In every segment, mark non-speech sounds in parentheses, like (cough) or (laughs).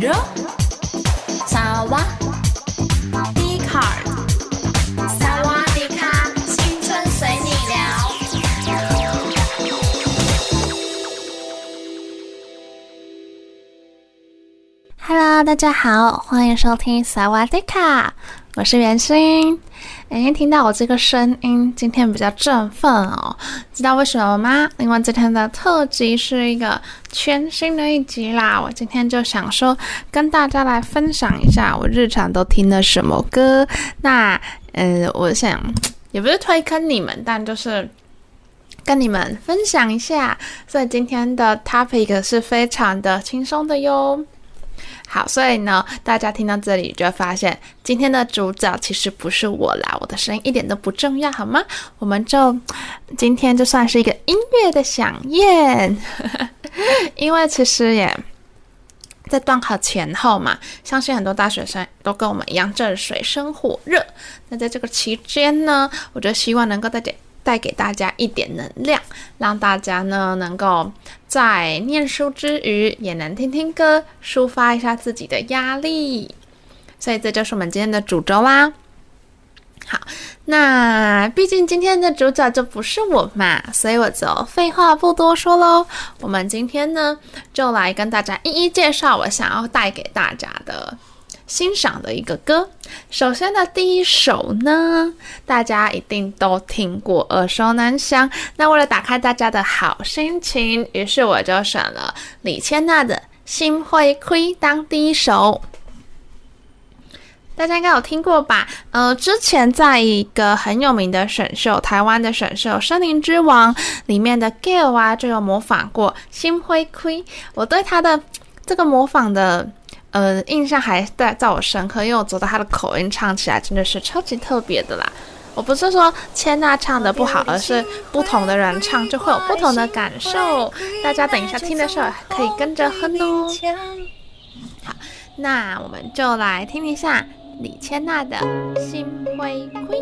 ？Bonjour，萨瓦迪卡，萨瓦迪卡，青春随你聊。Hello，大家好，欢迎收听萨瓦迪卡，我是袁心。哎，听到我这个声音，今天比较振奋哦。知道为什么吗？因为今天的特辑是一个全新的一集啦。我今天就想说，跟大家来分享一下我日常都听的什么歌。那，呃，我想也不是推坑你们，但就是跟你们分享一下。所以今天的 topic 是非常的轻松的哟。好，所以呢，大家听到这里就发现，今天的主角其实不是我啦，我的声音一点都不重要，好吗？我们就今天就算是一个音乐的响宴，(laughs) 因为其实也在段考前后嘛，相信很多大学生都跟我们一样，正水深火热。那在这个期间呢，我就希望能够带点。带给大家一点能量，让大家呢能够在念书之余也能听听歌，抒发一下自己的压力。所以这就是我们今天的主轴啦。好，那毕竟今天的主角就不是我嘛，所以我就废话不多说喽。我们今天呢就来跟大家一一介绍我想要带给大家的。欣赏的一个歌，首先的第一首呢，大家一定都听过，耳熟能详。那为了打开大家的好心情，于是我就选了李千娜的《心花开》当第一首。大家应该有听过吧？呃，之前在一个很有名的选秀，台湾的选秀《森林之王》里面的 Gayle 啊，就有模仿过《心花开》。我对他的这个模仿的。呃，印象还在在我深刻，因为我觉得他的口音唱起来真的是超级特别的啦。我不是说千娜唱的不好，而是不同的人唱就会有不同的感受。大家等一下听的时候可以跟着哼哦。好，那我们就来听一下李千娜的《心灰灰》。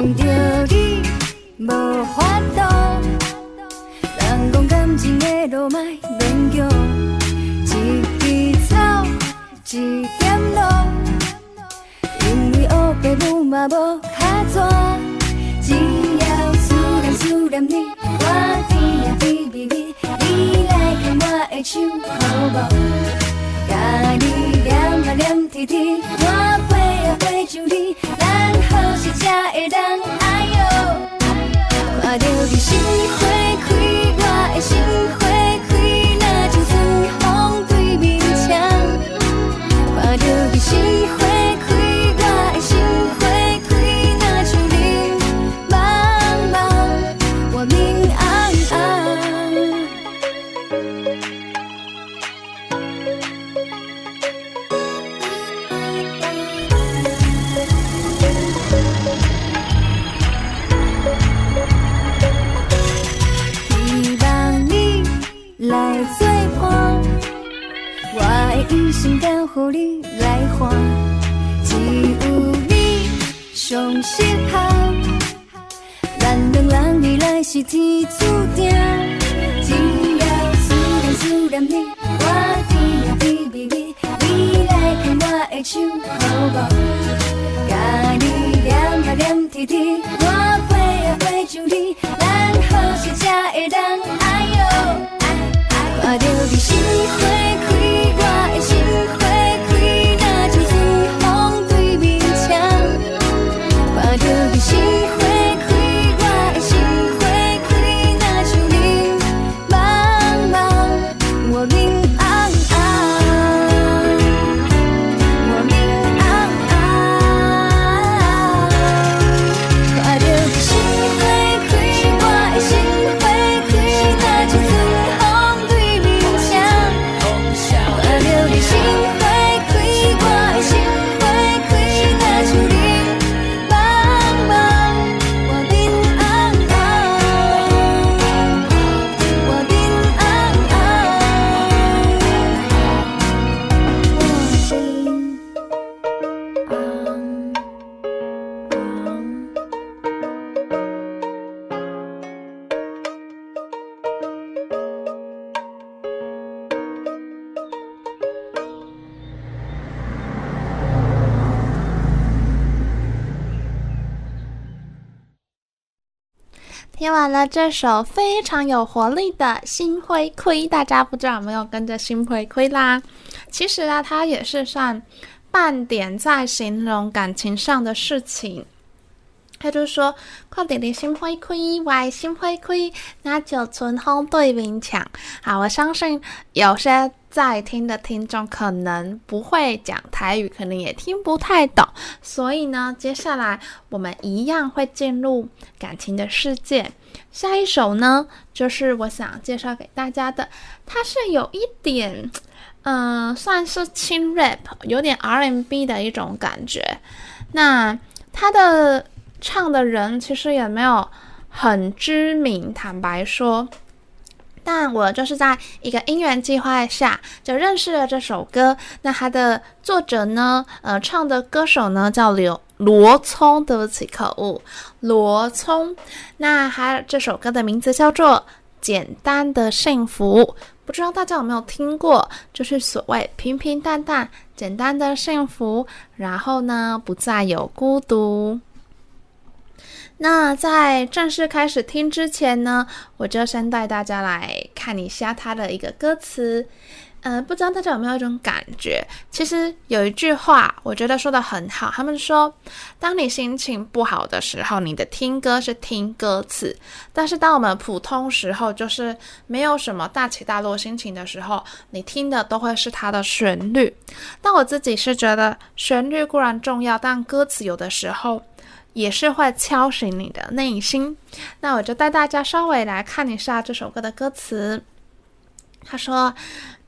爱着你无法度，人讲感情的路卖勉强，一枝草，一点露，因为乌白母嘛无卡纸，只要思念思念你，我甜呀甜蜜蜜，你来牵我的手好无？甲你黏啊黏贴贴，完了这首非常有活力的《心花开》，大家不知道有没有跟着《心花开》啦？其实啊，它也是算半点在形容感情上的事情。他就说：“看弟弟心花开，我心花开，那就春风对面墙。”好，我相信有些在听的听众可能不会讲台语，可能也听不太懂，所以呢，接下来我们一样会进入感情的世界。下一首呢，就是我想介绍给大家的，它是有一点，嗯、算是轻 rap，有点 R&B 的一种感觉。那它的。唱的人其实也没有很知名，坦白说，但我就是在一个因缘际会下就认识了这首歌。那它的作者呢，呃，唱的歌手呢叫刘罗聪，对不起，口误，罗聪。那他这首歌的名字叫做《简单的幸福》，不知道大家有没有听过？就是所谓平平淡淡、简单的幸福，然后呢，不再有孤独。那在正式开始听之前呢，我就先带大家来看一下它的一个歌词。呃，不知道大家有没有一种感觉？其实有一句话，我觉得说得很好。他们说，当你心情不好的时候，你的听歌是听歌词；但是当我们普通时候，就是没有什么大起大落心情的时候，你听的都会是它的旋律。但我自己是觉得，旋律固然重要，但歌词有的时候。也是会敲醒你的内心。那我就带大家稍微来看一下这首歌的歌词。他说：“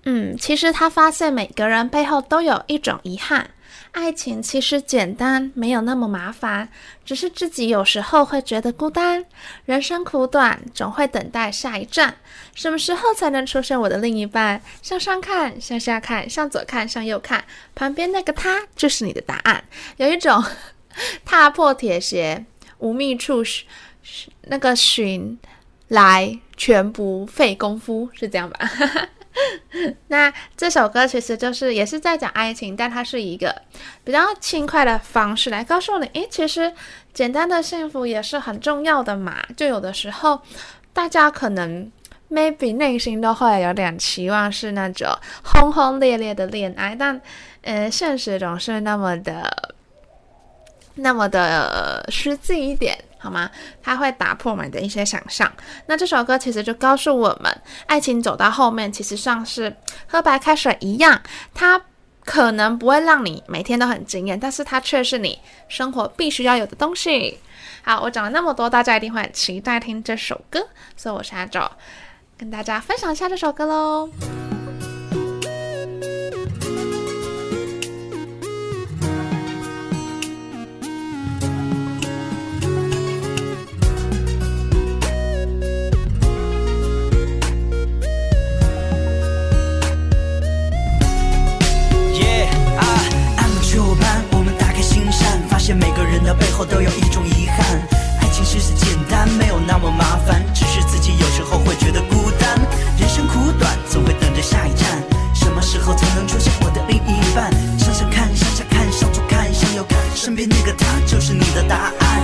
嗯，其实他发现每个人背后都有一种遗憾。爱情其实简单，没有那么麻烦，只是自己有时候会觉得孤单。人生苦短，总会等待下一站。什么时候才能出现我的另一半？向上看，向下看，向左看，向右看，旁边那个他就是你的答案。有一种。” (laughs) 踏破铁鞋无觅处，那个寻来全不费工夫，是这样吧？(laughs) 那这首歌其实就是也是在讲爱情，但它是一个比较轻快的方式来告诉你，诶，其实简单的幸福也是很重要的嘛。就有的时候，大家可能 maybe 内心都会有点期望是那种轰轰烈烈的恋爱，但嗯，现实总是那么的。那么的实际一点好吗？它会打破我们的一些想象。那这首歌其实就告诉我们，爱情走到后面，其实像是喝白开水一样，它可能不会让你每天都很惊艳，但是它却是你生活必须要有的东西。好，我讲了那么多，大家一定会很期待听这首歌，所以我现在就跟大家分享一下这首歌喽。背后都有一种遗憾，爱情其实简单，没有那么麻烦，只是自己有时候会觉得孤单。人生苦短，总会等着下一站，什么时候才能出现我的另一半？向上看，向下看，向左看，向右看，身边那个他就是你的答案。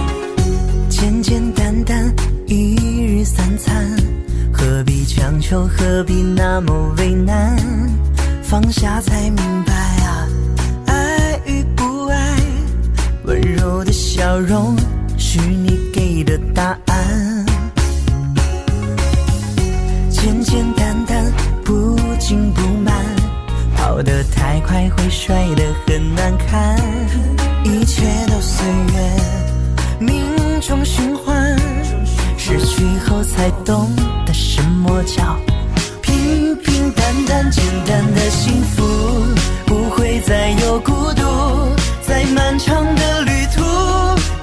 简简单单一日三餐，何必强求，何必那么为难？放下才明白温柔的笑容是你给的答案，简简单单不紧不慢，跑得太快会摔得很难看，一切都随缘，命中循环，失去后才懂得什么叫平平淡淡，简单的幸福，不会再有孤独。在漫长的旅途，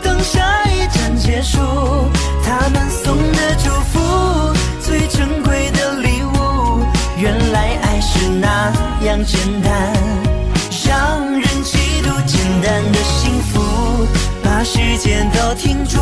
等下一站结束，他们送的祝福，最珍贵的礼物。原来爱是那样简单，让人嫉妒。简单的幸福，把时间都停住，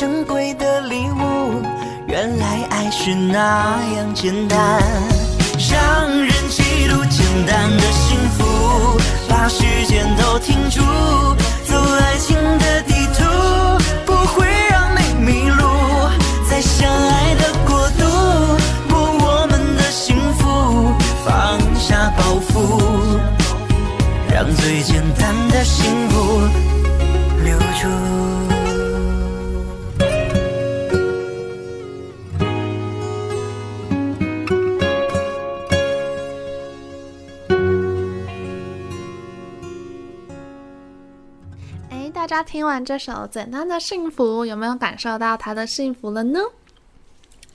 珍贵的礼物，原来爱是那样简单，让人嫉妒简单的幸福，把时间都停住，走爱情的地图，不会让你迷路，在相爱的国度，过我们的幸福，放下包袱，让最简单的幸福留住。大家听完这首《简单的幸福》，有没有感受到他的幸福了呢？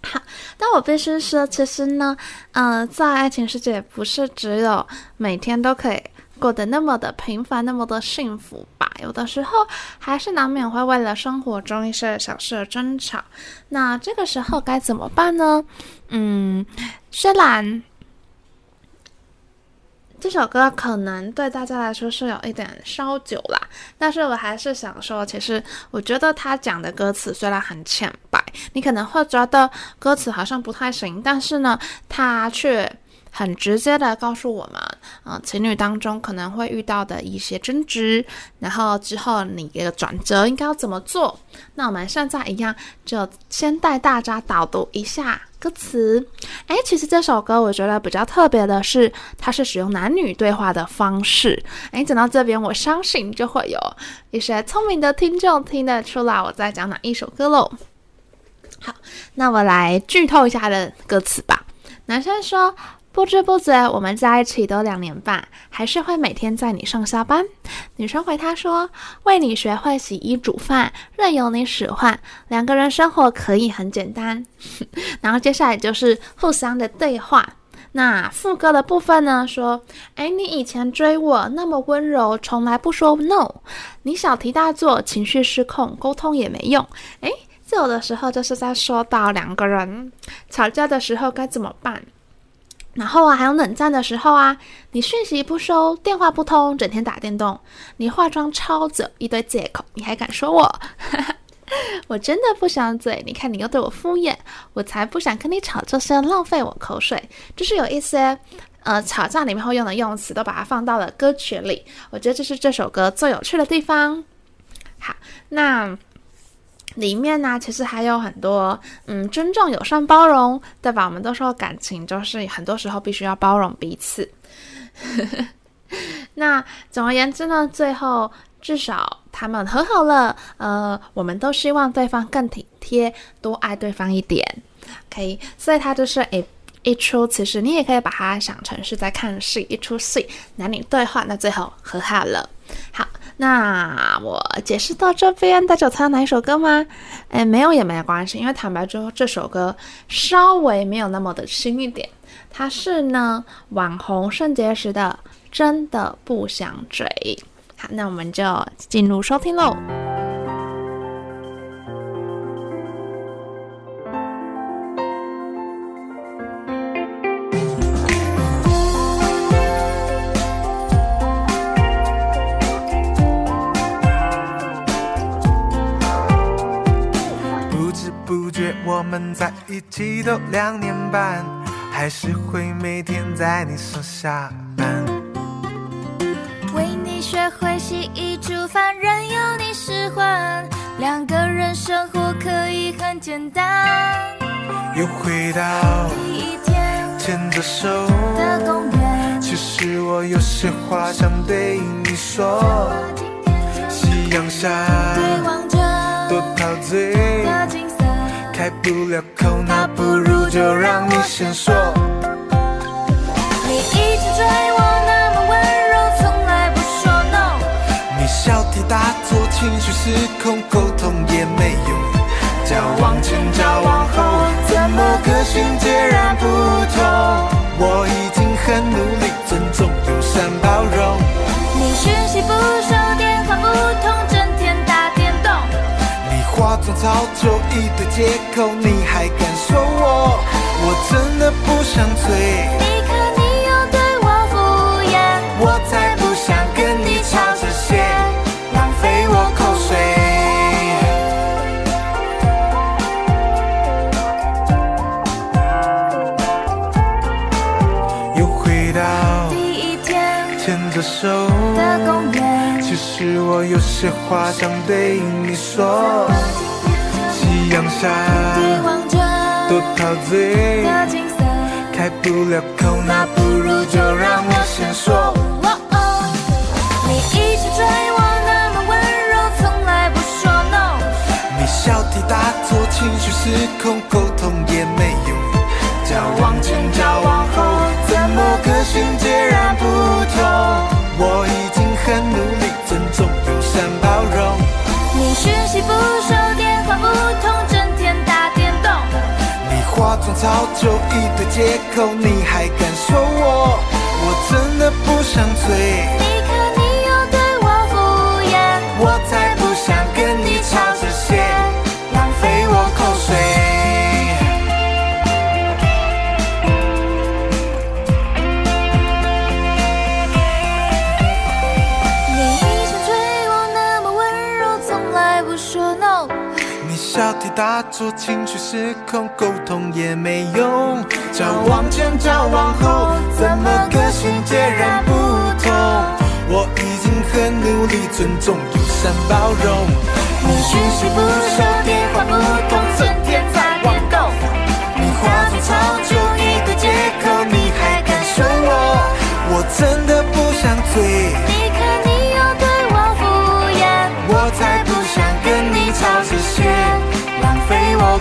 好，(laughs) 但我必须说，其实呢，呃，在爱情世界，不是只有每天都可以过得那么的平凡，那么的幸福吧？有的时候，还是难免会为了生活中一些小事而争吵。那这个时候该怎么办呢？嗯，虽然。这首歌可能对大家来说是有一点烧酒啦，但是我还是想说，其实我觉得他讲的歌词虽然很浅白，你可能会觉得歌词好像不太行，但是呢，他却很直接的告诉我们，嗯、情侣当中可能会遇到的一些争执，然后之后你的转折应该要怎么做。那我们现在一样，就先带大家导读一下。歌词，哎，其实这首歌我觉得比较特别的是，它是使用男女对话的方式。哎，讲到这边，我相信就会有一些聪明的听众听得出来我在讲哪一首歌喽。好，那我来剧透一下的歌词吧。男生说。不知不觉，我们在一起都两年半，还是会每天载你上下班。女生回他说：“为你学会洗衣煮饭，任由你使唤，两个人生活可以很简单。(laughs) ”然后接下来就是互相的对话。那副歌的部分呢？说：“哎，你以前追我那么温柔，从来不说 no。你小题大做，情绪失控，沟通也没用。哎，这有的时候就是在说到两个人吵架的时候该怎么办。”然后啊，还有冷战的时候啊，你讯息不收，电话不通，整天打电动，你化妆超久，一堆借口，你还敢说我？(laughs) 我真的不想嘴，你看你又对我敷衍，我才不想跟你吵这些，浪费我口水。就是有一些呃吵架里面会用的用词，都把它放到了歌曲里，我觉得这是这首歌最有趣的地方。好，那。里面呢，其实还有很多，嗯，尊重、友善、包容，对吧？我们都说感情就是很多时候必须要包容彼此。(laughs) 那总而言之呢，最后至少他们和好了，呃，我们都希望对方更体贴，多爱对方一点。可以所以他就是诶一出，其实你也可以把它想成是在看戏，一出戏，男女对话，那最后和好了。好。那我解释到这边，大家有猜到哪一首歌吗？哎，没有也没关系，因为坦白说，这首歌稍微没有那么的新一点。它是呢，网红圣结石的《真的不想追》。好，那我们就进入收听喽。们在一起都两年半，还是会每天在你上下班。为你学会洗衣煮饭，任由你使唤，两个人生活可以很简单。又回到第一天。牵着手的公园。其实我有些话想对你说。夕阳下，对望着多陶醉开不了口，那不如就让你先说。你一直追我，那么温柔，从来不说 no。你小题大做，情绪失控，沟通也没用。交往前，交往后，怎么个性截然不同？我已经很努力，尊重、友善、包容。你讯息不收，你化妆超久，一堆借口，你还敢说我？我真的不想醉。你看你又对我敷衍，我才不想跟你吵这些，浪费我口水。又回到第一天牵着手的公园。其实我有些话想对你说。夕阳下，对望着多陶醉的景色，开不了口，那不如就让我先说。哦哦，你一直追我，那么温柔，从来不说 no。你小题大做，情绪失控，沟通也没总找就，一堆借口，你还敢说我？我真的不想醉。大做，情绪失控，沟通也没用。交往前，交往后，怎么个性截然不同？我已经很努力，尊重、友善、包容。你讯息不收，电话不通，整天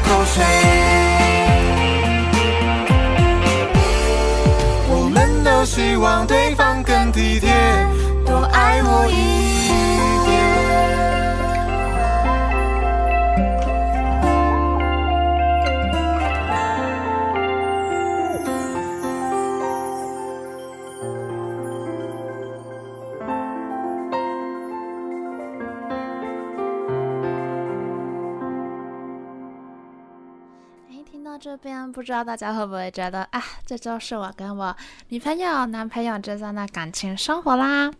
口水。我们都希望对方更体贴，多爱我一这边，不知道大家会不会觉得啊，这就是我跟我女朋友、男朋友之间的感情生活啦。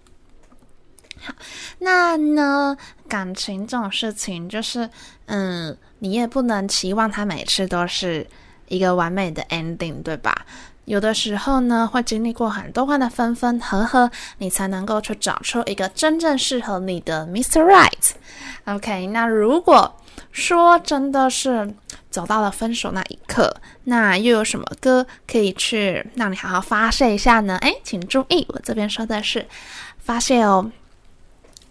好，那呢，感情这种事情，就是嗯，你也不能期望他每次都是一个完美的 ending，对吧？有的时候呢，会经历过很多话的分分合合，你才能够去找出一个真正适合你的 Mr. Right。OK，那如果说真的是走到了分手那一刻，那又有什么歌可以去让你好好发泄一下呢？诶，请注意，我这边说的是发泄哦。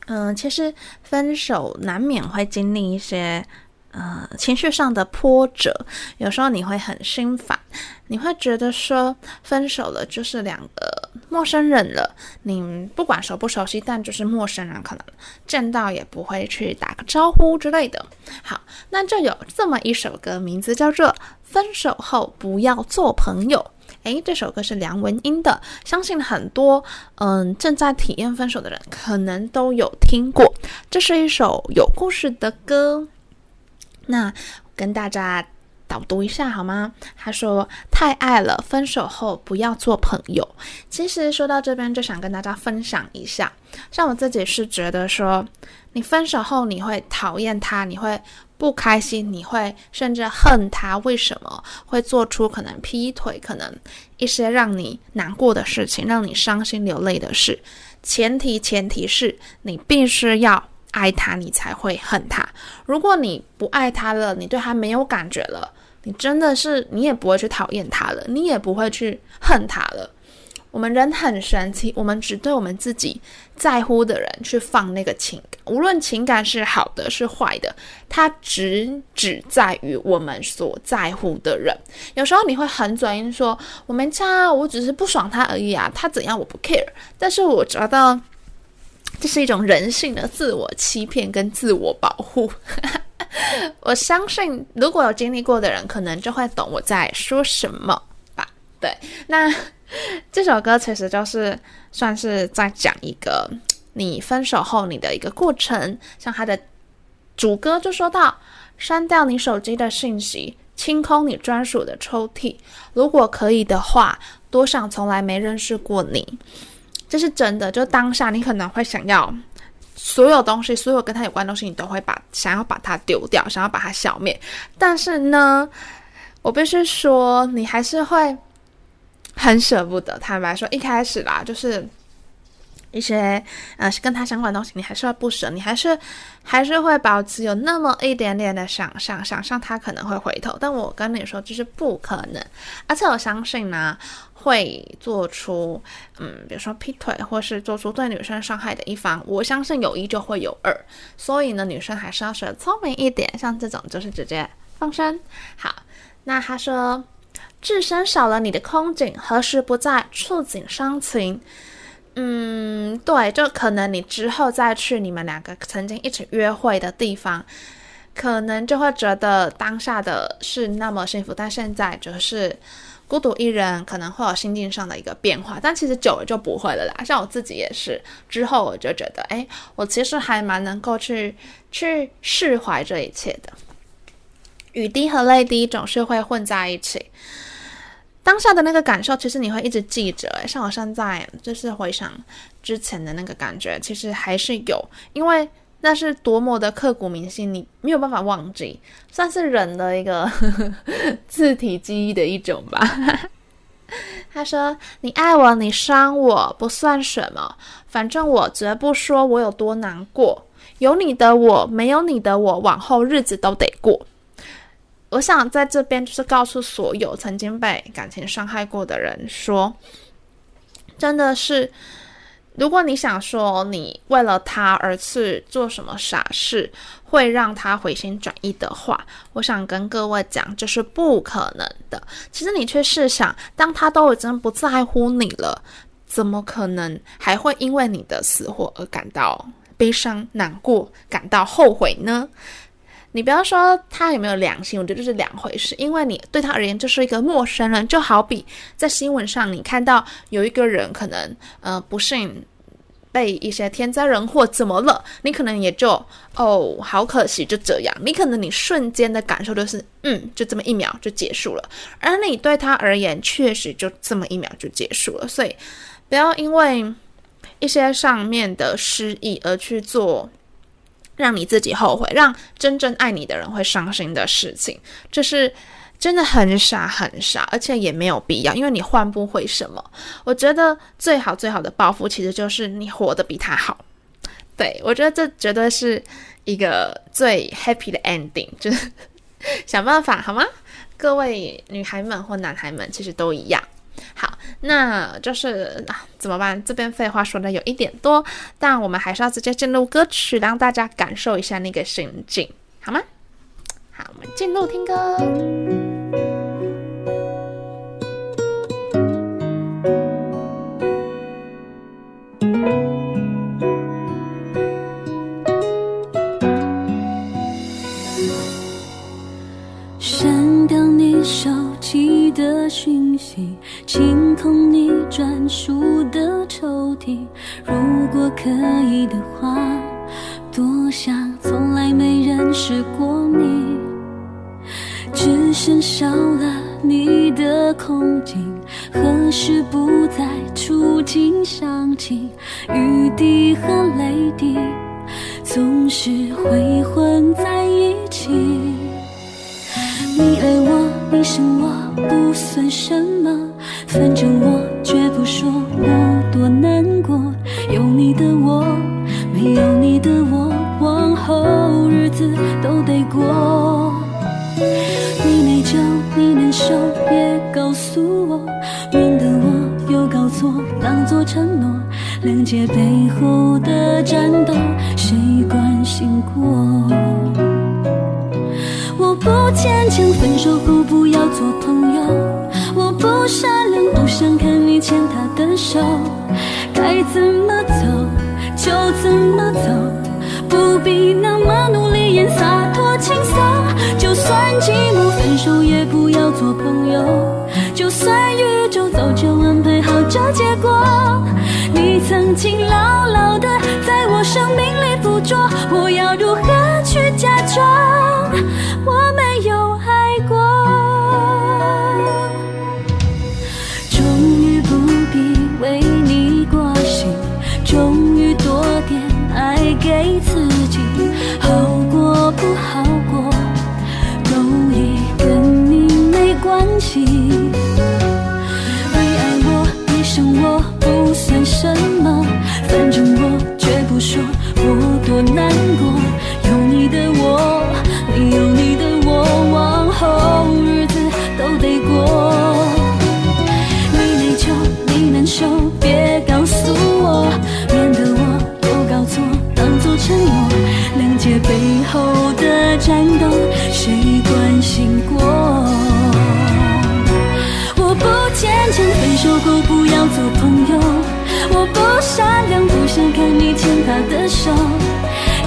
嗯，其实分手难免会经历一些呃情绪上的波折，有时候你会很心烦，你会觉得说分手了就是两个陌生人了，你不管熟不熟悉，但就是陌生人，可能见到也不会去打个招呼之类的。好，那就有这么一首歌，名字叫做《分手后不要做朋友》。诶，这首歌是梁文音的，相信很多嗯正在体验分手的人可能都有听过。这是一首有故事的歌。那跟大家导读一下好吗？他说：“太爱了，分手后不要做朋友。”其实说到这边，就想跟大家分享一下，像我自己是觉得说，你分手后你会讨厌他，你会。不开心，你会甚至恨他，为什么会做出可能劈腿，可能一些让你难过的事情，让你伤心流泪的事。前提前提是你必须要爱他，你才会恨他。如果你不爱他了，你对他没有感觉了，你真的是你也不会去讨厌他了，你也不会去恨他了。我们人很神奇，我们只对我们自己在乎的人去放那个情感，无论情感是好的是坏的，它只只在于我们所在乎的人。有时候你会很嘴硬说：“我没差，我只是不爽他而已啊，他怎样我不 care。”但是我觉得这是一种人性的自我欺骗跟自我保护。(laughs) 我相信，如果有经历过的人，可能就会懂我在说什么吧。对，那。这首歌其实就是算是在讲一个你分手后你的一个过程，像他的主歌就说到：删掉你手机的信息，清空你专属的抽屉，如果可以的话，多想从来没认识过你。这是真的，就当下你可能会想要所有东西，所有跟他有关的东西，你都会把想要把它丢掉，想要把它消灭。但是呢，我必须说，你还是会。很舍不得，坦白说，一开始啦，就是一些呃跟他相关的东西，你还是会不舍，你还是还是会保持有那么一点点的想象，想象他可能会回头。但我跟你说，就是不可能。而且我相信呢，会做出嗯，比如说劈腿，或是做出对女生伤害的一方，我相信有一就会有二。所以呢，女生还是要学聪明一点，像这种就是直接放生。好，那他说。置身少了你的空景，何时不再触景伤情？嗯，对，就可能你之后再去你们两个曾经一起约会的地方，可能就会觉得当下的是那么幸福，但现在就是孤独一人，可能会有心境上的一个变化。但其实久了就不会了啦。像我自己也是，之后我就觉得，哎，我其实还蛮能够去去释怀这一切的。雨滴和泪滴总是会混在一起。当下的那个感受，其实你会一直记着。像我现在就是回想之前的那个感觉，其实还是有，因为那是多么的刻骨铭心，你没有办法忘记，算是人的一个呵 (laughs) 呵自体记忆的一种吧。他说：“你爱我，你伤我，不算什么，反正我绝不说我有多难过。有你的我，没有你的我，往后日子都得过。”我想在这边就是告诉所有曾经被感情伤害过的人说，真的是，如果你想说你为了他而去做什么傻事，会让他回心转意的话，我想跟各位讲，这是不可能的。其实你去试想，当他都已经不在乎你了，怎么可能还会因为你的死活而感到悲伤、难过、感到后悔呢？你不要说他有没有良心，我觉得这是两回事。因为你对他而言就是一个陌生人，就好比在新闻上你看到有一个人可能呃不幸被一些天灾人祸怎么了，你可能也就哦好可惜就这样。你可能你瞬间的感受就是嗯就这么一秒就结束了，而你对他而言确实就这么一秒就结束了。所以不要因为一些上面的失意而去做。让你自己后悔，让真正爱你的人会伤心的事情，这是真的很傻很傻，而且也没有必要，因为你换不回什么。我觉得最好最好的报复，其实就是你活得比他好。对，我觉得这绝对是一个最 happy 的 ending，就是想办法好吗？各位女孩们或男孩们，其实都一样。好，那就是啊，怎么办？这边废话说的有一点多，但我们还是要直接进入歌曲，让大家感受一下那个心境，好吗？好，我们进入听歌。删掉你手机的讯息，清空你专属的抽屉。如果可以的话，多想从来没认识过你。只剩少了你的空景，何时不再触景伤情？雨滴和泪滴总是会混在一起。你爱我，你伤我。不算什么，反正我绝不说我多难过。有你的我，没有你的我，往后日子都得过。你内疚，你难受，别。告诉我，免得我又搞错，当作承诺。谅解背后的战斗，谁关心过？不坚强，分手后不要做朋友。我不善良，不想看你牵他的手。该怎么走就怎么走，不必那么努力演洒脱轻松。就算寂寞，分手也不要做朋友。就算宇宙早就安排好这结果，你曾经牢牢的在我生命里附着，我要如何去假装不看你牵他的手。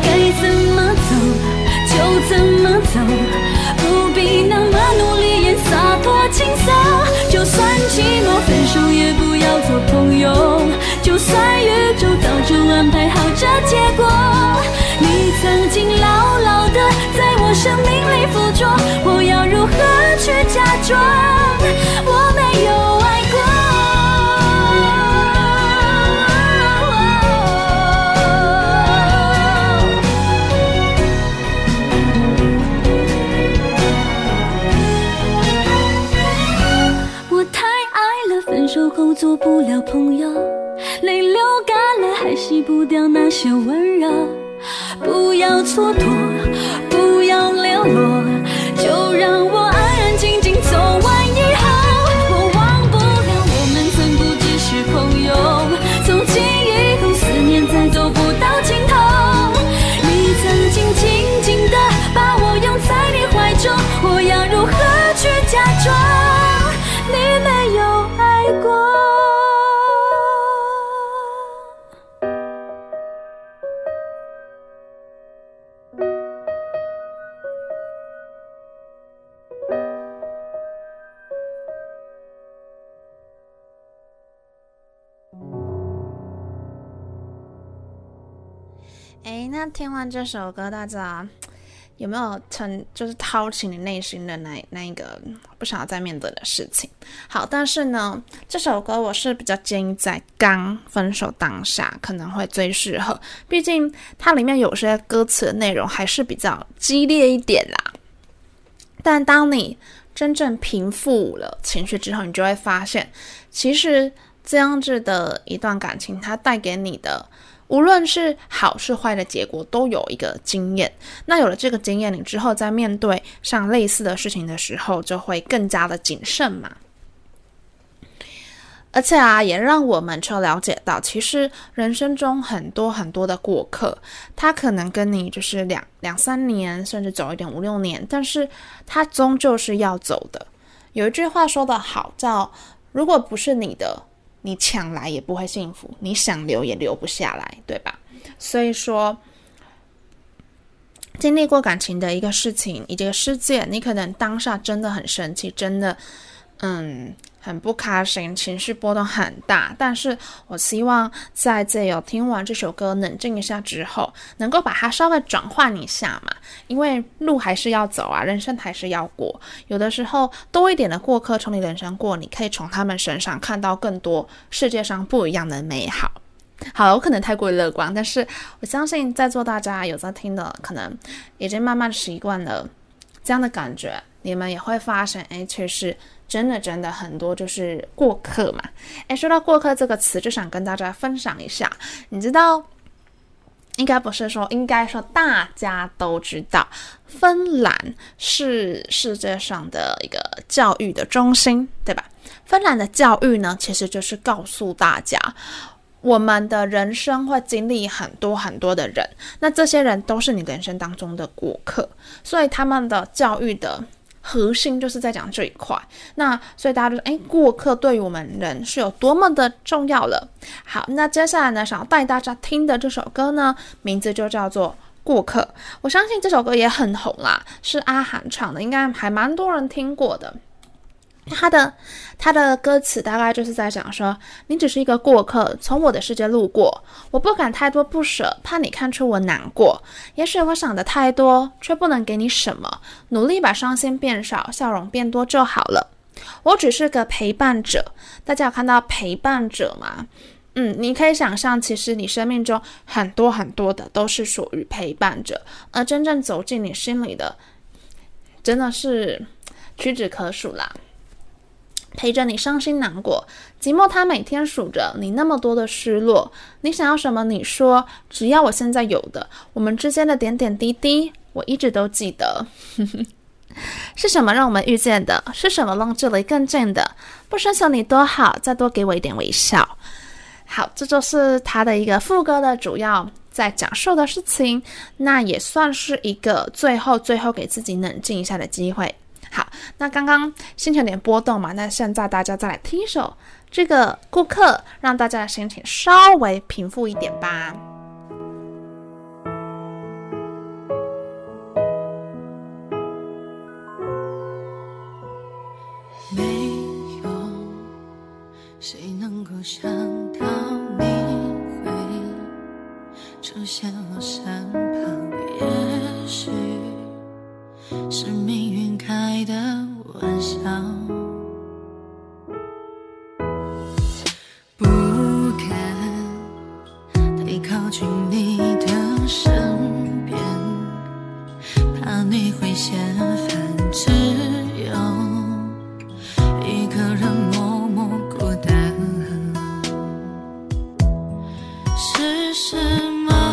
该怎么走就怎么走，不必那么努力演洒脱轻松。就算寂寞，分手也不要做朋友。就算宇宙早就安排好这结果，你曾经牢牢的在我生命里附蹉跎，听完这首歌，大家有没有曾就是掏起你内心的那那一个不想要再面对的事情？好，但是呢，这首歌我是比较建议在刚分手当下可能会最适合，毕竟它里面有些歌词的内容还是比较激烈一点啦。但当你真正平复了情绪之后，你就会发现，其实这样子的一段感情，它带给你的。无论是好是坏的结果，都有一个经验。那有了这个经验，你之后在面对像类似的事情的时候，就会更加的谨慎嘛。而且啊，也让我们去了解到，其实人生中很多很多的过客，他可能跟你就是两两三年，甚至久一点五六年，但是他终究是要走的。有一句话说得好，叫“如果不是你的”。你抢来也不会幸福，你想留也留不下来，对吧？所以说，经历过感情的一个事情，一个事件，你可能当下真的很生气，真的，嗯。很不开心，情绪波动很大。但是我希望在这有听完这首歌，冷静一下之后，能够把它稍微转换一下嘛。因为路还是要走啊，人生还是要过。有的时候多一点的过客从你人生过，你可以从他们身上看到更多世界上不一样的美好。好，我可能太过于乐观，但是我相信在座大家有在听的，可能已经慢慢习惯了这样的感觉。你们也会发现，哎，确实。真的真的很多就是过客嘛，诶，说到过客这个词，就想跟大家分享一下。你知道，应该不是说，应该说大家都知道，芬兰是世界上的一个教育的中心，对吧？芬兰的教育呢，其实就是告诉大家，我们的人生会经历很多很多的人，那这些人都是你人生当中的过客，所以他们的教育的。核心就是在讲这一块，那所以大家就说，哎，过客对于我们人是有多么的重要了。好，那接下来呢，想要带大家听的这首歌呢，名字就叫做《过客》。我相信这首歌也很红啦，是阿涵唱的，应该还蛮多人听过的。他的他的歌词大概就是在讲说，你只是一个过客，从我的世界路过，我不敢太多不舍，怕你看出我难过。也许我想的太多，却不能给你什么，努力把伤心变少，笑容变多就好了。我只是个陪伴者，大家有看到陪伴者吗？嗯，你可以想象，其实你生命中很多很多的都是属于陪伴者，而真正走进你心里的，真的是屈指可数啦。陪着你伤心难过，寂寞他每天数着你那么多的失落。你想要什么？你说，只要我现在有的，我们之间的点点滴滴，我一直都记得。(laughs) 是什么让我们遇见的？是什么让距离更近的？不奢求你多好，再多给我一点微笑。好，这就是他的一个副歌的主要在讲述的事情。那也算是一个最后最后给自己冷静一下的机会。好，那刚刚心情有点波动嘛，那现在大家再来听一首这个顾客，让大家的心情稍微平复一点吧。没有谁能够想到你会出现我身旁，也许是命运。开的玩笑，不敢太靠近你的身边，怕你会嫌烦，只有一个人默默孤单。是什么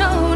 微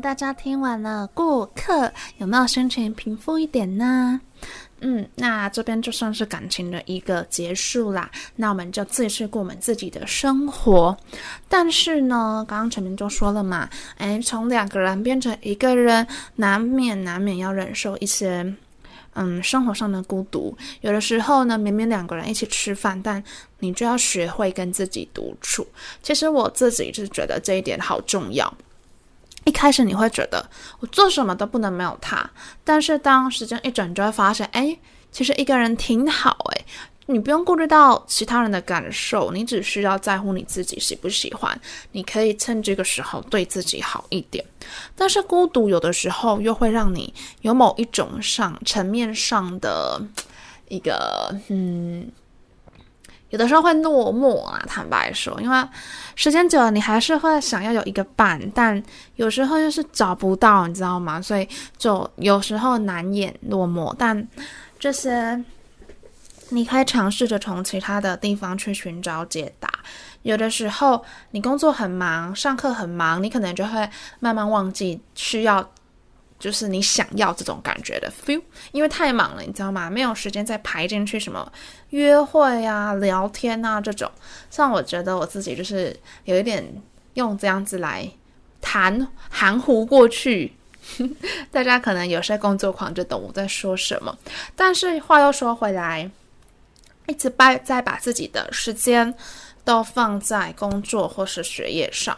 大家听完了过客，有没有心情平复一点呢？嗯，那这边就算是感情的一个结束啦。那我们就继续过我们自己的生活。但是呢，刚刚前面就说了嘛，诶，从两个人变成一个人，难免难免要忍受一些，嗯，生活上的孤独。有的时候呢，明明两个人一起吃饭，但你就要学会跟自己独处。其实我自己是觉得这一点好重要。一开始你会觉得我做什么都不能没有他，但是当时间一转，就会发现，哎，其实一个人挺好，哎，你不用顾虑到其他人的感受，你只需要在乎你自己喜不喜欢，你可以趁这个时候对自己好一点。但是孤独有的时候又会让你有某一种上层面上的一个，嗯。有的时候会落寞啊，坦白说，因为时间久了，你还是会想要有一个伴，但有时候又是找不到，你知道吗？所以就有时候难掩落寞。但这些你可以尝试着从其他的地方去寻找解答。有的时候你工作很忙，上课很忙，你可能就会慢慢忘记需要。就是你想要这种感觉的 feel，因为太忙了，你知道吗？没有时间再排进去什么约会啊、聊天啊这种。像我觉得我自己就是有一点用这样子来谈含糊过去，(laughs) 大家可能有些工作狂就懂我在说什么。但是话又说回来，一直把再把自己的时间都放在工作或是学业上。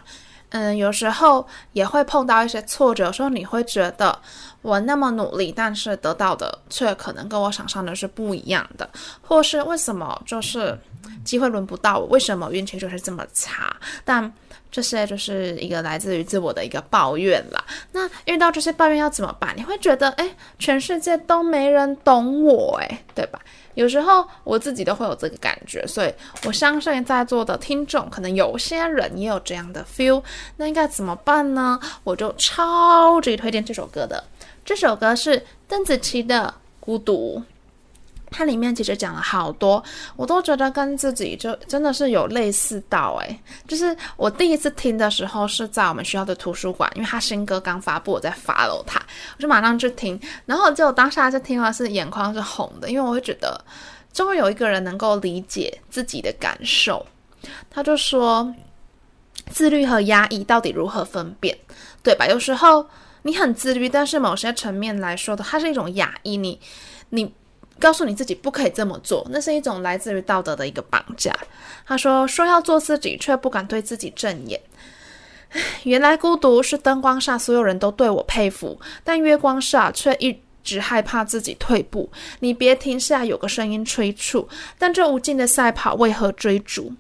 嗯，有时候也会碰到一些挫折，说你会觉得我那么努力，但是得到的却可能跟我想象的是不一样的，或是为什么就是机会轮不到我，为什么运气就是这么差？但这些就是一个来自于自我的一个抱怨啦。那遇到这些抱怨要怎么办？你会觉得，诶，全世界都没人懂我，诶，对吧？有时候我自己都会有这个感觉，所以我相信在座的听众可能有些人也有这样的 feel。那应该怎么办呢？我就超级推荐这首歌的。这首歌是邓紫棋的《孤独》。它里面其实讲了好多，我都觉得跟自己就真的是有类似到诶，就是我第一次听的时候是在我们学校的图书馆，因为他新歌刚发布，我在 follow 他，我就马上去听，然后就当下就听了是眼眶是红的，因为我会觉得终于有一个人能够理解自己的感受。他就说，自律和压抑到底如何分辨，对吧？有时候你很自律，但是某些层面来说的，它是一种压抑，你你。告诉你自己不可以这么做，那是一种来自于道德的一个绑架。他说：“说要做自己，却不敢对自己正眼。原来孤独是灯光下所有人都对我佩服，但月光下却一直害怕自己退步。你别停下，有个声音催促，但这无尽的赛跑为何追逐？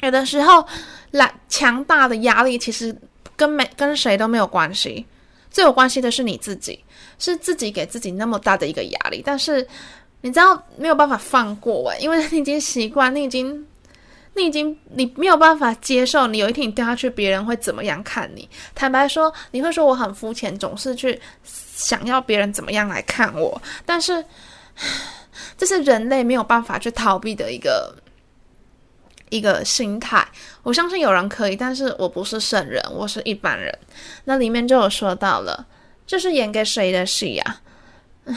有的时候，来强大的压力其实跟没跟谁都没有关系。”最有关系的是你自己，是自己给自己那么大的一个压力，但是你知道没有办法放过哎，因为你已经习惯，你已经，你已经，你没有办法接受，你有一天你掉下去，别人会怎么样看你？坦白说，你会说我很肤浅，总是去想要别人怎么样来看我，但是这是人类没有办法去逃避的一个。一个心态，我相信有人可以，但是我不是圣人，我是一般人。那里面就有说到了，这是演给谁的戏呀？(sighs)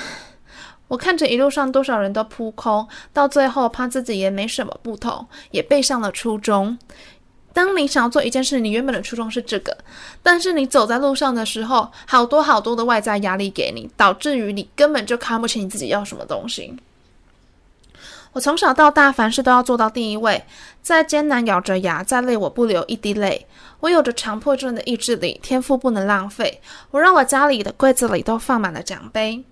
我看着一路上多少人都扑空，到最后怕自己也没什么不同，也背上了初衷。当你想要做一件事，你原本的初衷是这个，但是你走在路上的时候，好多好多的外在压力给你，导致于你根本就看不清你自己要什么东西。我从小到大，凡事都要做到第一位。再艰难，咬着牙，再累，我不流一滴泪。我有着强迫症的意志力，天赋不能浪费。我让我家里的柜子里都放满了奖杯。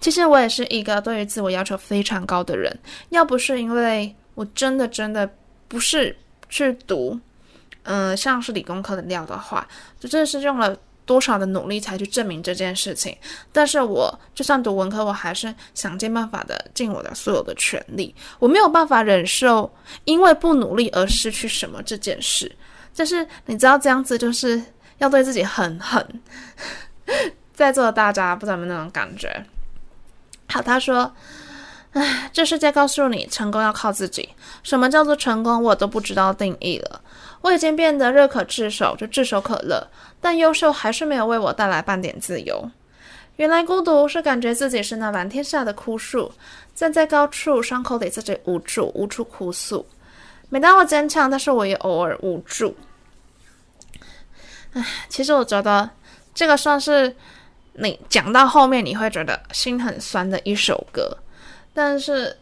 其实我也是一个对于自我要求非常高的人。要不是因为我真的真的不是去读，嗯、像是理工科的料的话，就真的是用了。多少的努力才去证明这件事情？但是我就算读文科，我还是想尽办法的尽我的所有的全力。我没有办法忍受因为不努力而失去什么这件事。就是你知道这样子，就是要对自己很狠。在座的大家不知道有没有那种感觉？好，他说：“唉，这世界告诉你，成功要靠自己。什么叫做成功，我都不知道定义了。我已经变得热可炙手，就炙手可热，但优秀还是没有为我带来半点自由。原来孤独是感觉自己是那满天下的枯树，站在高处，伤口得自己无助，无处哭诉。每当我坚强，但是我也偶尔无助。唉，其实我觉得这个算是你讲到后面你会觉得心很酸的一首歌，但是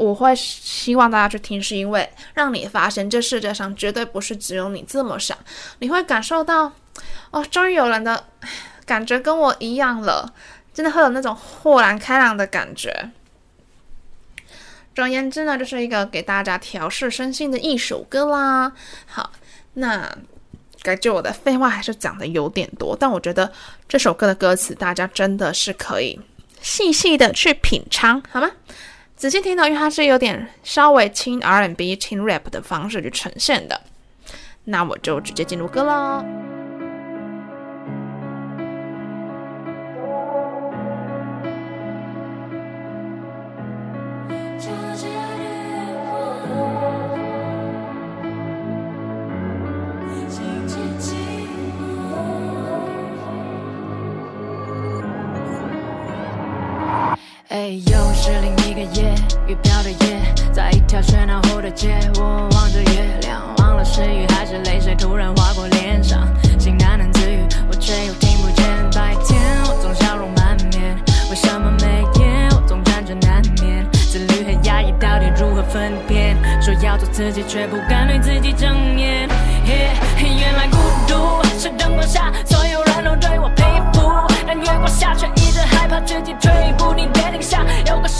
我会希望大家去听，是因为让你发现这世界上绝对不是只有你这么想，你会感受到哦，终于有人的感觉跟我一样了，真的会有那种豁然开朗的感觉。总而言之呢，就是一个给大家调试身心的一首歌啦。好，那。感觉我的废话还是讲的有点多，但我觉得这首歌的歌词大家真的是可以细细的去品尝，好吗？仔细听到，因为它是有点稍微轻 R&B、轻 rap 的方式去呈现的，那我就直接进入歌喽。街，我望着月亮，忘了是雨还是泪水突然划过脸上，心喃喃自语，我却又听不见。白天我总笑容满面，为什么每夜我总辗转难眠？自律和压抑到底如何分辨？说要做自己，却不敢对自己正面。嘿，原来孤独是灯光下所有人都对我佩服，但月光下却一直害怕自己退步。你。有个声音催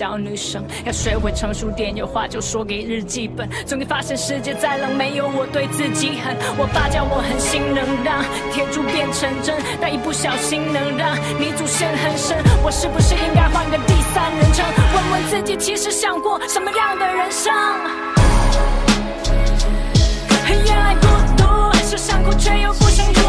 小女生，要学会成熟点，有话就说给日记本。终于发现世界再冷，没有我对自己狠。我爸教我狠心能让铁柱变成针，但一不小心能让泥土陷很深。我是不是应该换个第三人称，问问自己，其实想过什么样的人生？原来孤独是想哭却又不想触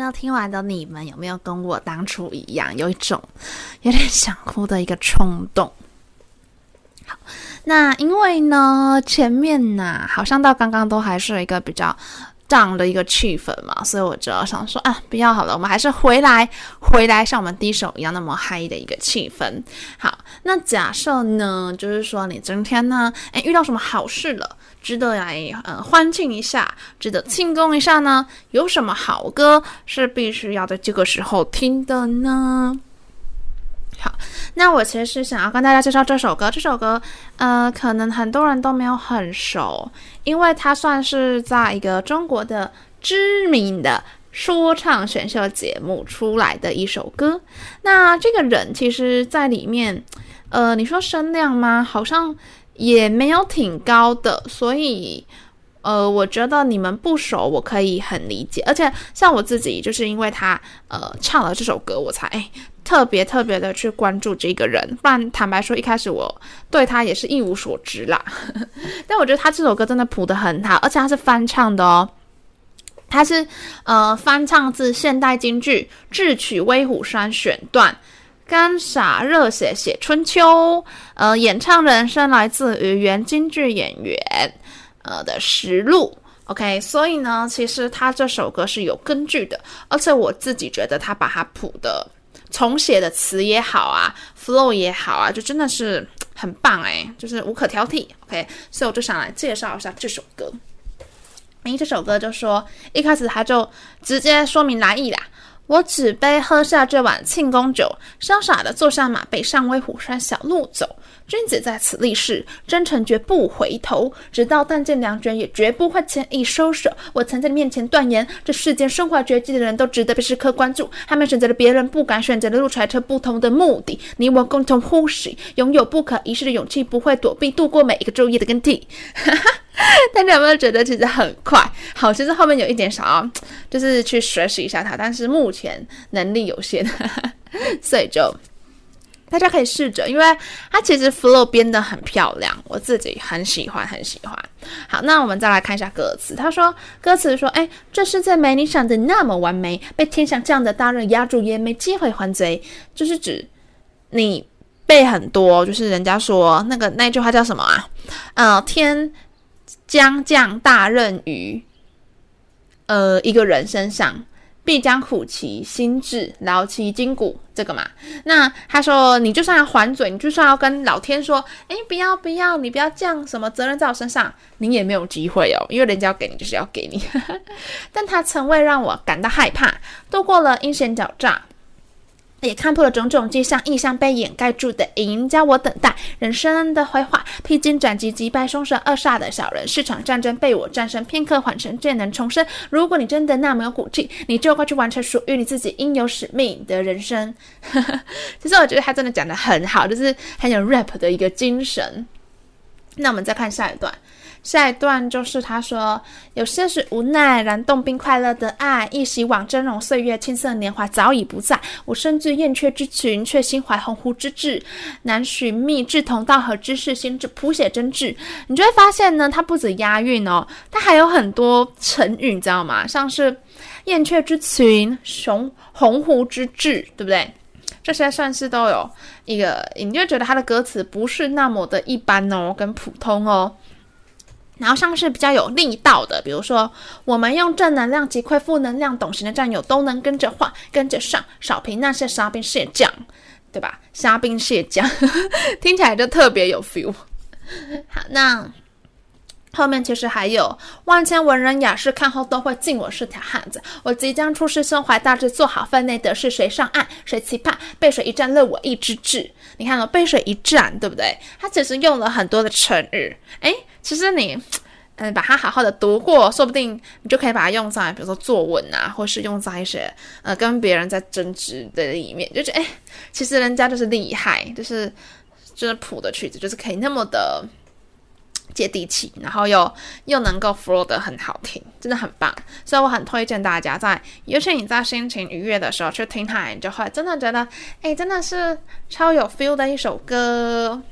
道听完的你们有没有跟我当初一样，有一种有点想哭的一个冲动？好，那因为呢，前面呐、好像到刚刚都还是一个比较。这样的一个气氛嘛，所以我就想说啊，不要好了，我们还是回来，回来像我们第一首一样那么嗨的一个气氛。好，那假设呢，就是说你今天呢，诶，遇到什么好事了，值得来呃欢庆一下，值得庆功一下呢？有什么好歌是必须要在这个时候听的呢？好，那我其实是想要跟大家介绍这首歌。这首歌，呃，可能很多人都没有很熟，因为它算是在一个中国的知名的说唱选秀节目出来的一首歌。那这个人其实，在里面，呃，你说声量吗？好像也没有挺高的，所以，呃，我觉得你们不熟，我可以很理解。而且，像我自己，就是因为他，呃，唱了这首歌，我才。特别特别的去关注这个人，不然坦白说，一开始我对他也是一无所知啦。(laughs) 但我觉得他这首歌真的谱得很好，而且他是翻唱的哦。他是呃翻唱自现代京剧《智取威虎山》选段，干洒热血写春秋。呃，演唱人生来自于原京剧演员呃的实录。OK，所以呢，其实他这首歌是有根据的，而且我自己觉得他把它谱的。重写的词也好啊，flow 也好啊，就真的是很棒诶，就是无可挑剔。OK，所以我就想来介绍一下这首歌。诶，这首歌就说一开始他就直接说明来意啦。我举杯喝下这碗庆功酒，潇洒的坐上马背上威虎山小路走。君子在此立誓，真诚绝不回头，直到弹尽粮绝也绝不会轻易收手。我曾在你面前断言，这世间身怀绝技的人都值得被时刻关注。他们选择了别人不敢选择的路，揣测不同的目的。你我共同呼吸，拥有不可一世的勇气，不会躲避，度过每一个昼夜的更替。哈哈 (laughs) 大家有没有觉得其实很快？好，其实后面有一点想要，就是去学习一下它，但是目前能力有限，所以就大家可以试着，因为它其实 flow 编得很漂亮，我自己很喜欢，很喜欢。好，那我们再来看一下歌词。他说，歌词说：“哎，这世界没你想的那么完美，被天上这样的大人压住也没机会还嘴。”就是指你背很多，就是人家说那个那句话叫什么啊？呃，天。将降大任于，呃，一个人身上，必将苦其心志，劳其筋骨，这个嘛。那他说，你就算要还嘴，你就算要跟老天说，哎，不要不要，你不要降什么责任在我身上，你也没有机会哦，因为人家要给你就是要给你。(laughs) 但他从未让我感到害怕，度过了阴险狡诈。也看破了种种迹象，异象被掩盖住的影，教我等待人生的辉煌。披荆斩棘，击败凶神恶煞的小人，是场战争被我战胜，片刻缓神，渐能重生。如果你真的那么有骨气，你就快去完成属于你自己应有使命的人生。(laughs) 其实我觉得他真的讲的很好，就是很有 rap 的一个精神。那我们再看下一段。下一段就是他说，有些是无奈，燃动并快乐的爱，忆昔往峥嵘岁月，青涩年华早已不在。我身具燕雀之群，却心怀鸿鹄之志，难寻觅志同道合之士，心志谱写真挚。你就会发现呢，它不止押韵哦，它还有很多成语，你知道吗？像是燕雀之群、雄鸿鹄之志，对不对？这些算是都有一个，你就觉得他的歌词不是那么的一般哦，跟普通哦。然后像是比较有力道的，比如说我们用正能量击溃负能量，懂行的战友都能跟着晃，跟着上，少平那些虾兵蟹将，对吧？虾兵蟹将听起来就特别有 feel。(laughs) 好，那。后面其实还有万千文人雅士看后都会敬我是条汉子。我即将出师，胸怀大志，做好分内的事。谁上岸，谁期盼背水一战，乐我意之志。你看哦，背水一战，对不对？他其实用了很多的成语。诶，其实你，(tsk) 嗯，把它好好的读过，说不定你就可以把它用在，比如说作文啊，或是用在一些呃跟别人在争执的里面，就觉得诶，其实人家就是厉害，就是就是谱的曲子，就是可以那么的。接地气，然后又又能够 flow 得很好听，真的很棒。所以我很推荐大家在，尤其你在心情愉悦的时候去听它，你就会真的觉得，哎，真的是超有 feel 的一首歌。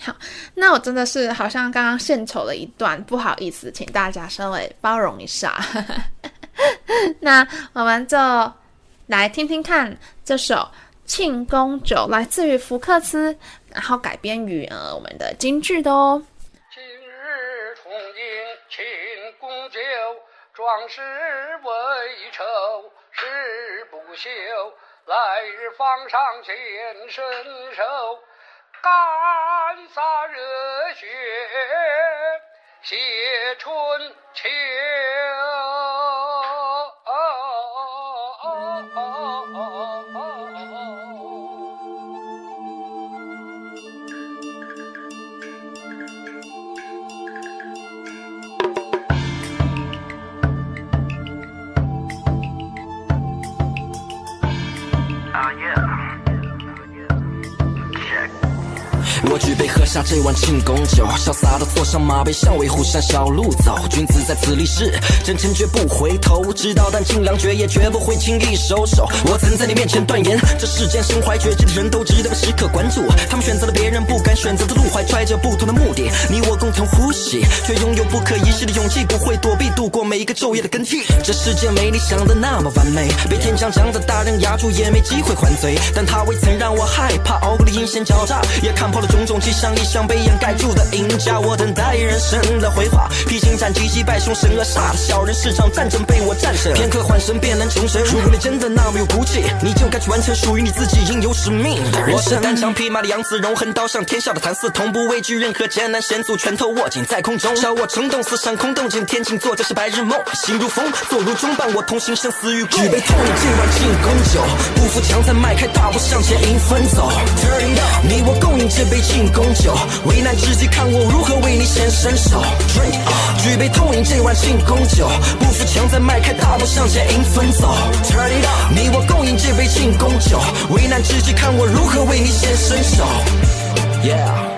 好，那我真的是好像刚刚献丑了一段，不好意思，请大家稍微包容一下。(laughs) 那我们就来听听看这首。庆功酒来自于福克斯然后改编于呃我们的京剧的哦。今日从迎庆功酒，壮士为酬，誓不休。来日方长显身手，干洒热血写春秋。我举杯喝下这碗庆功酒，潇洒的坐上马背，向威虎山小路走。君子在此立誓，真诚绝不回头。知道但尽量绝，也绝不会轻易收手。我曾在你面前断言，这世间身怀绝技的人都值得被时刻关注。他们选择了别人不敢选择的路，怀揣着不同的目的。你我共同呼吸，却拥有不可一世的勇气，不会躲避，度过每一个昼夜的更替。这世界没你想的那么完美，被天将降的大人压住也没机会还嘴。但他未曾让我害怕，熬过了阴险狡诈，也看破了种种迹象，一向被掩盖住的赢家。我等待人生的回话，披荆斩棘击败凶神恶煞的小人，市场战争被我战胜，片刻换神便能重生。如果你真的那么有骨气，你就该去完成属于你自己应有使命的人生。我是单枪匹马的杨子荣，横刀向天下的谭嗣同，不畏惧任何艰难险阻，拳头握紧在空中，笑我冲动思想空洞见天晴，做这是白日梦，心如风，坐如钟，伴我同行，生死与共。举杯痛饮这碗庆功酒，不服强再迈开大步向前迎风走。Turn it up，你我共饮这杯庆功酒，危难之际看我如何为你显身手。Drink，举杯痛饮这碗庆功酒，不服强再迈开大步向前迎风走。Turn it up，你我共饮这杯庆功酒，危难之际看我如何为你显身手。Yeah。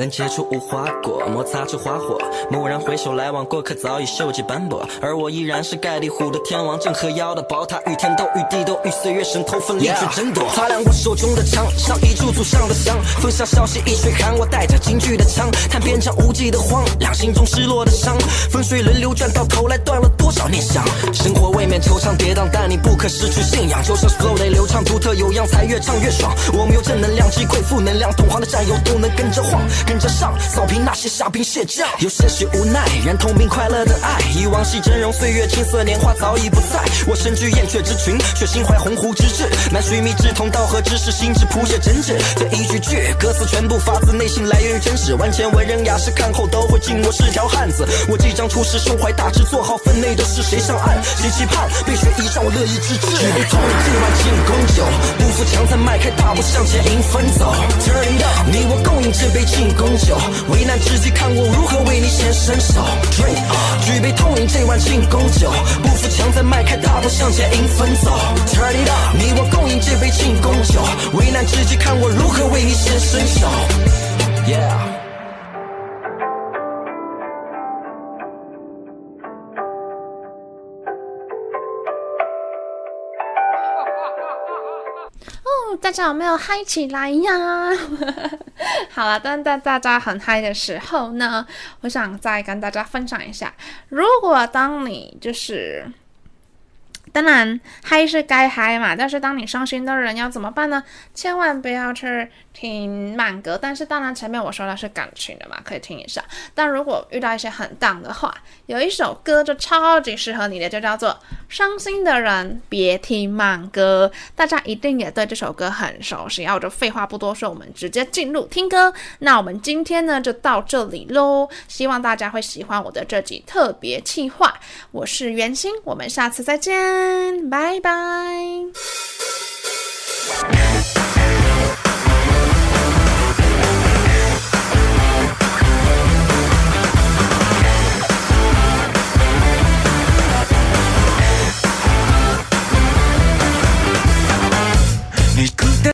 能结出无花果，摩擦出花火。蓦然回首，来往过客早已锈迹斑驳，而我依然是盖地虎的天王，镇河妖的宝塔，与天斗，与地斗，与岁月神偷奋力去争夺。擦亮我手中的枪，像一柱柱上的香。风沙消息一吹寒，我带着京剧的腔，叹边疆无际的荒凉，心中失落的伤。风水轮流转，到头来断了多少念想？生活未免惆怅跌宕，但你不可失去信仰。就像 flow 得流畅，独特有样，才越唱越爽。我们有正能量，击溃负能量，懂行的战友都能跟着晃。跟着上，扫平那些虾兵蟹将，有些许无奈，燃透明快乐的爱。以往昔峥嵘岁月，青涩年华早已不在。我身居燕雀之群，却心怀鸿鹄之志。难须弥志同道合之士，心智谱写真挚。这一句句歌词全部发自内心，来源于真实。万千文人雅士看后都会敬我是条汉子。我即将出师，胸怀大志，做好分内的事。谁上岸，谁期盼被雪一战，我乐意之至。举杯痛饮这碗庆功酒，不服强再迈开大步向前迎风走。Turn it up，你我共饮这杯庆功酒。危难之际，看我如何为你显身手。Drink，举杯痛饮这碗庆功酒，不服强再迈开大步向前迎风走。Turn it up，你我共饮这杯庆功酒。危难之际，看我如何为你显身手。Yeah。大家有没有嗨起来呀？(laughs) 好了，当大大家很嗨的时候呢，我想再跟大家分享一下，如果当你就是。当然，嗨是该嗨嘛，但是当你伤心的人要怎么办呢？千万不要去听慢歌。但是当然，前面我说的是感情的嘛，可以听一下。但如果遇到一些很荡的话，有一首歌就超级适合你的，就叫做《伤心的人别听慢歌》。大家一定也对这首歌很熟悉。然后我就废话不多说，我们直接进入听歌。那我们今天呢就到这里喽，希望大家会喜欢我的这集特别企划。我是袁心，我们下次再见。拜拜。